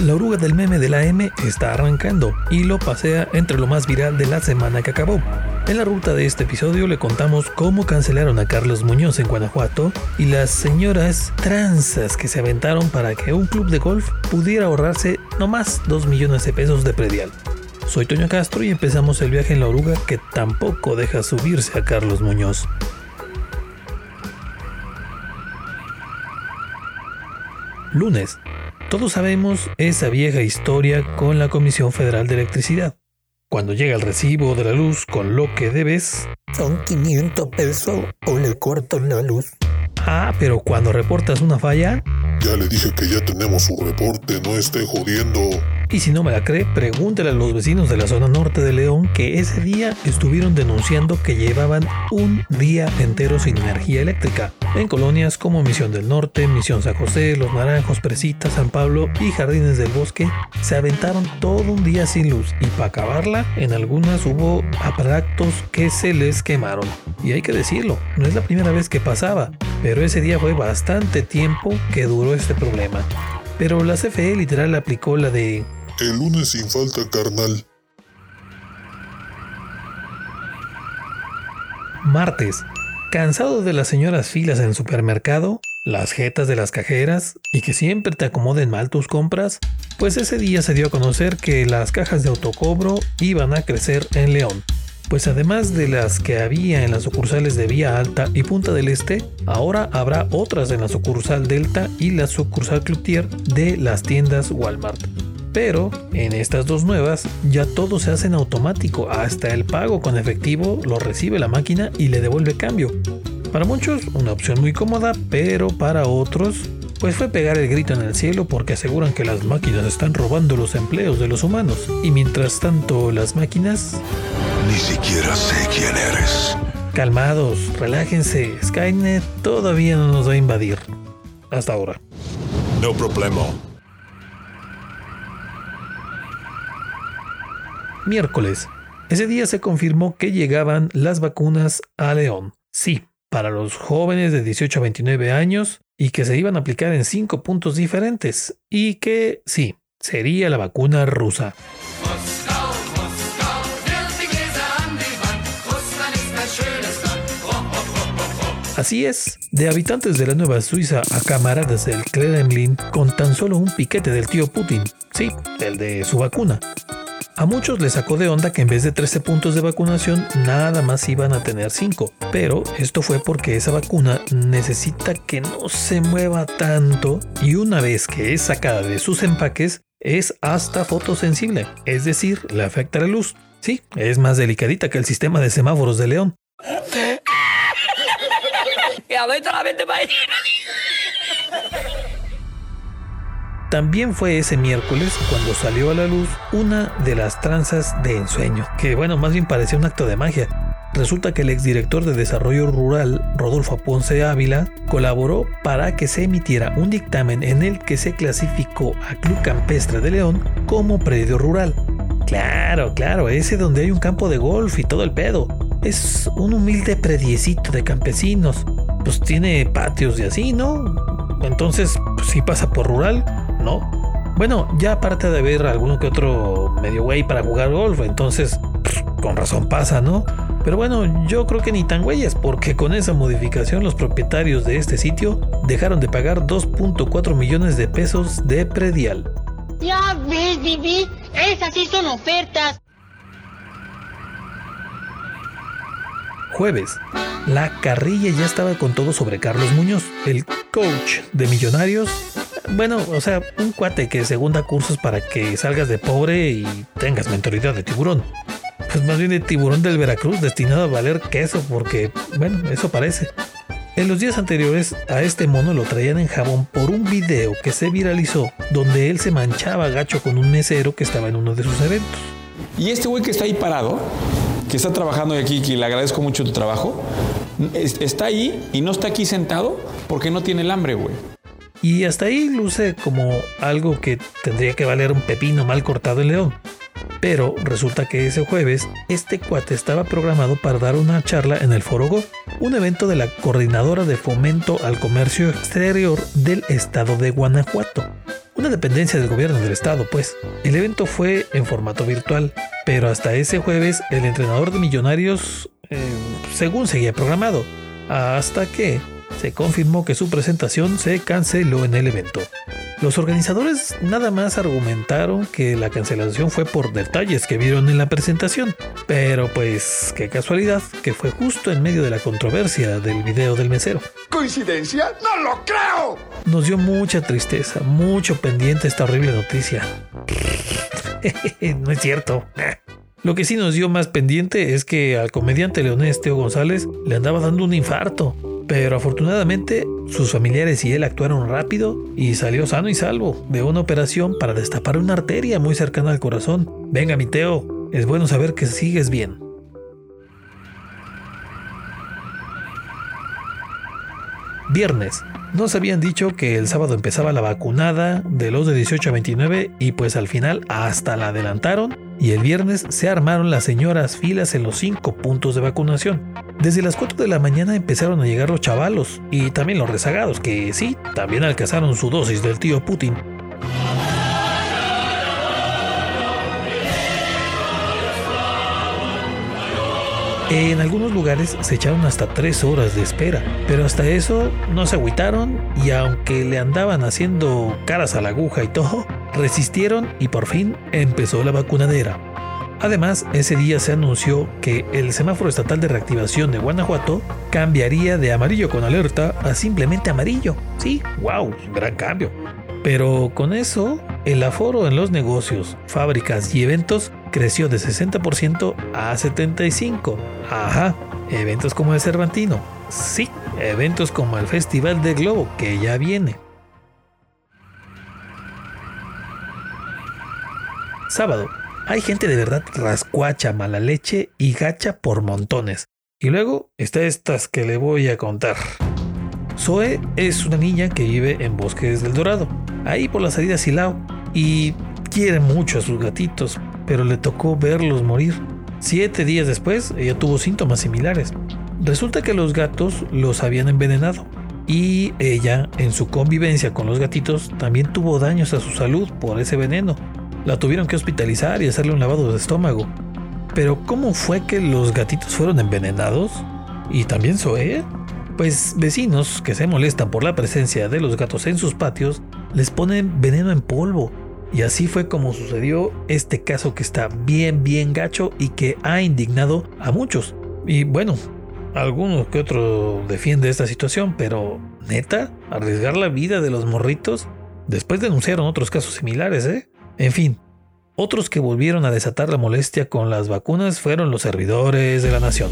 La oruga del meme de la M está arrancando y lo pasea entre lo más viral de la semana que acabó. En la ruta de este episodio le contamos cómo cancelaron a Carlos Muñoz en Guanajuato y las señoras tranzas que se aventaron para que un club de golf pudiera ahorrarse no más 2 millones de pesos de predial. Soy Toño Castro y empezamos el viaje en la oruga que tampoco deja subirse a Carlos Muñoz. Lunes. Todos sabemos esa vieja historia con la Comisión Federal de Electricidad. Cuando llega el recibo de la luz con lo que debes... Son 500 pesos o le corto la luz. Ah, pero cuando reportas una falla... Ya le dije que ya tenemos su reporte, no esté jodiendo. Y si no me la cree, pregúntele a los vecinos de la zona norte de León que ese día estuvieron denunciando que llevaban un día entero sin energía eléctrica. En colonias como Misión del Norte, Misión San José, Los Naranjos, Presita, San Pablo y Jardines del Bosque, se aventaron todo un día sin luz y para acabarla, en algunas hubo aparatos que se les quemaron. Y hay que decirlo, no es la primera vez que pasaba, pero ese día fue bastante tiempo que duró este problema. Pero la CFE literal aplicó la de el lunes sin falta, carnal. Martes. ¿Cansado de las señoras filas en el supermercado? ¿Las jetas de las cajeras? ¿Y que siempre te acomoden mal tus compras? Pues ese día se dio a conocer que las cajas de autocobro iban a crecer en León pues además de las que había en las sucursales de Vía Alta y Punta del Este, ahora habrá otras en la sucursal Delta y la sucursal Cloutier de las tiendas Walmart. Pero en estas dos nuevas ya todo se hace en automático, hasta el pago con efectivo lo recibe la máquina y le devuelve cambio. Para muchos una opción muy cómoda, pero para otros pues fue pegar el grito en el cielo porque aseguran que las máquinas están robando los empleos de los humanos. Y mientras tanto las máquinas ni siquiera sé quién eres. Calmados, relájense. Skynet todavía no nos va a invadir. Hasta ahora. No problema. Miércoles. Ese día se confirmó que llegaban las vacunas a León. Sí, para los jóvenes de 18 a 29 años y que se iban a aplicar en cinco puntos diferentes. Y que sí, sería la vacuna rusa. Así es, de habitantes de la Nueva Suiza a camaradas del Kremlin con tan solo un piquete del tío Putin, sí, el de su vacuna. A muchos les sacó de onda que en vez de 13 puntos de vacunación nada más iban a tener 5, pero esto fue porque esa vacuna necesita que no se mueva tanto y una vez que es sacada de sus empaques es hasta fotosensible, es decir, le afecta la luz. Sí, es más delicadita que el sistema de semáforos de León. También fue ese miércoles cuando salió a la luz una de las tranzas de ensueño, que bueno, más bien parecía un acto de magia. Resulta que el exdirector de Desarrollo Rural, Rodolfo Ponce Ávila, colaboró para que se emitiera un dictamen en el que se clasificó a Club Campestre de León como predio rural. Claro, claro, ese donde hay un campo de golf y todo el pedo. Es un humilde prediecito de campesinos, pues tiene patios y así, ¿no? Entonces, pues sí pasa por rural, ¿no? Bueno, ya aparte de haber alguno que otro medio güey para jugar golf, entonces con razón pasa, ¿no? Pero bueno, yo creo que ni tan güeyes, porque con esa modificación los propietarios de este sitio dejaron de pagar 2.4 millones de pesos de predial. Ya ves, Vivi, esas sí son ofertas. Jueves. La carrilla ya estaba con todo sobre Carlos Muñoz, el coach de Millonarios. Bueno, o sea, un cuate que segunda cursos para que salgas de pobre y tengas mentalidad de tiburón. Pues más bien de tiburón del Veracruz destinado a valer queso, porque, bueno, eso parece. En los días anteriores a este mono lo traían en jabón por un video que se viralizó donde él se manchaba gacho con un mesero que estaba en uno de sus eventos. Y este güey que está ahí parado, que está trabajando aquí, que le agradezco mucho tu trabajo, está ahí y no está aquí sentado porque no tiene el hambre, güey. Y hasta ahí luce como algo que tendría que valer un pepino mal cortado en León. Pero resulta que ese jueves este cuate estaba programado para dar una charla en el Foro Go, un evento de la Coordinadora de Fomento al Comercio Exterior del estado de Guanajuato una dependencia del gobierno del estado, pues. El evento fue en formato virtual, pero hasta ese jueves el entrenador de Millonarios, eh, según seguía programado, hasta que se confirmó que su presentación se canceló en el evento. Los organizadores nada más argumentaron que la cancelación fue por detalles que vieron en la presentación, pero pues qué casualidad que fue justo en medio de la controversia del video del mesero. ¿Coincidencia? ¡No lo creo! Nos dio mucha tristeza, mucho pendiente esta horrible noticia. no es cierto. Lo que sí nos dio más pendiente es que al comediante leonés Teo González le andaba dando un infarto, pero afortunadamente sus familiares y él actuaron rápido y salió sano y salvo de una operación para destapar una arteria muy cercana al corazón. Venga, mi Teo, es bueno saber que sigues bien. Viernes. Nos habían dicho que el sábado empezaba la vacunada de los de 18 a 29 y pues al final hasta la adelantaron y el viernes se armaron las señoras filas en los cinco puntos de vacunación. Desde las 4 de la mañana empezaron a llegar los chavalos y también los rezagados que sí, también alcanzaron su dosis del tío Putin. En algunos lugares se echaron hasta tres horas de espera, pero hasta eso no se agüitaron y aunque le andaban haciendo caras a la aguja y todo, resistieron y por fin empezó la vacunadera. Además, ese día se anunció que el semáforo estatal de reactivación de Guanajuato cambiaría de amarillo con alerta a simplemente amarillo. Sí, wow, gran cambio. Pero con eso, el aforo en los negocios, fábricas y eventos creció de 60% a 75%. Ajá, eventos como el Cervantino. Sí, eventos como el Festival de Globo, que ya viene. Sábado, hay gente de verdad rascuacha, mala leche y gacha por montones. Y luego está estas que le voy a contar. Zoe es una niña que vive en Bosques del Dorado, ahí por la salida Silao, y quiere mucho a sus gatitos, pero le tocó verlos morir. Siete días después, ella tuvo síntomas similares. Resulta que los gatos los habían envenenado y ella, en su convivencia con los gatitos, también tuvo daños a su salud por ese veneno. La tuvieron que hospitalizar y hacerle un lavado de estómago. Pero ¿cómo fue que los gatitos fueron envenenados? ¿Y también Zoe? Pues vecinos que se molestan por la presencia de los gatos en sus patios les ponen veneno en polvo. Y así fue como sucedió este caso que está bien, bien gacho y que ha indignado a muchos. Y bueno, algunos que otro defiende esta situación, pero neta, arriesgar la vida de los morritos. Después denunciaron otros casos similares, ¿eh? En fin, otros que volvieron a desatar la molestia con las vacunas fueron los servidores de la nación.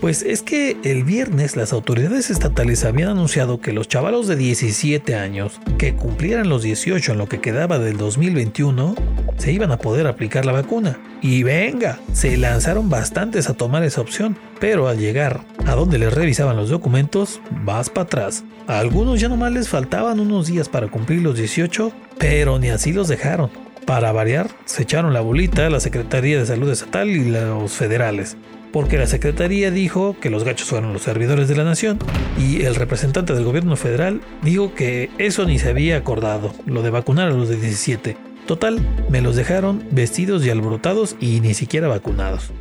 Pues es que el viernes las autoridades estatales habían anunciado que los chavalos de 17 años que cumplieran los 18 en lo que quedaba del 2021 se iban a poder aplicar la vacuna. Y venga, se lanzaron bastantes a tomar esa opción, pero al llegar a donde les revisaban los documentos, vas para atrás. A algunos ya nomás les faltaban unos días para cumplir los 18, pero ni así los dejaron. Para variar, se echaron la bolita la Secretaría de Salud Estatal y los federales, porque la Secretaría dijo que los gachos fueron los servidores de la nación y el representante del gobierno federal dijo que eso ni se había acordado, lo de vacunar a los de 17. Total, me los dejaron vestidos y alborotados y ni siquiera vacunados.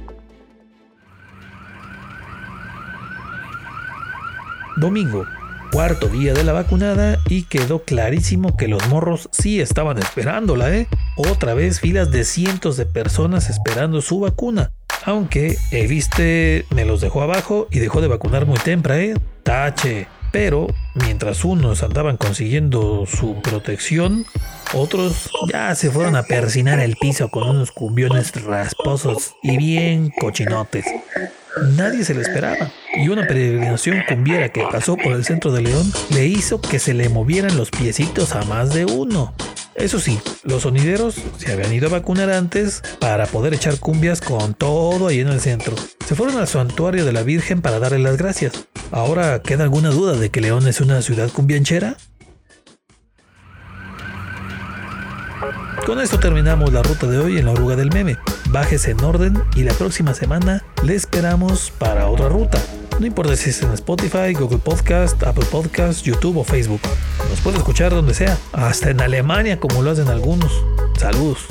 Domingo, cuarto día de la vacunada y quedó clarísimo que los morros sí estaban esperándola, ¿eh? Otra vez filas de cientos de personas esperando su vacuna. Aunque el viste me los dejó abajo y dejó de vacunar muy temprano, ¿eh? Tache. Pero mientras unos andaban consiguiendo su protección, otros ya se fueron a persinar el piso con unos cumbiones rasposos y bien cochinotes. Nadie se lo esperaba, y una peregrinación cumbiera que pasó por el centro de León le hizo que se le movieran los piecitos a más de uno. Eso sí, los sonideros se habían ido a vacunar antes para poder echar cumbias con todo ahí en el centro. Se fueron al santuario de la Virgen para darle las gracias. Ahora, ¿queda alguna duda de que León es una ciudad cumbianchera? Con esto terminamos la ruta de hoy en la oruga del meme. Bájese en orden y la próxima semana le esperamos para otra ruta. No importa si es en Spotify, Google Podcast, Apple Podcast, YouTube o Facebook. nos puede escuchar donde sea, hasta en Alemania como lo hacen algunos. Saludos.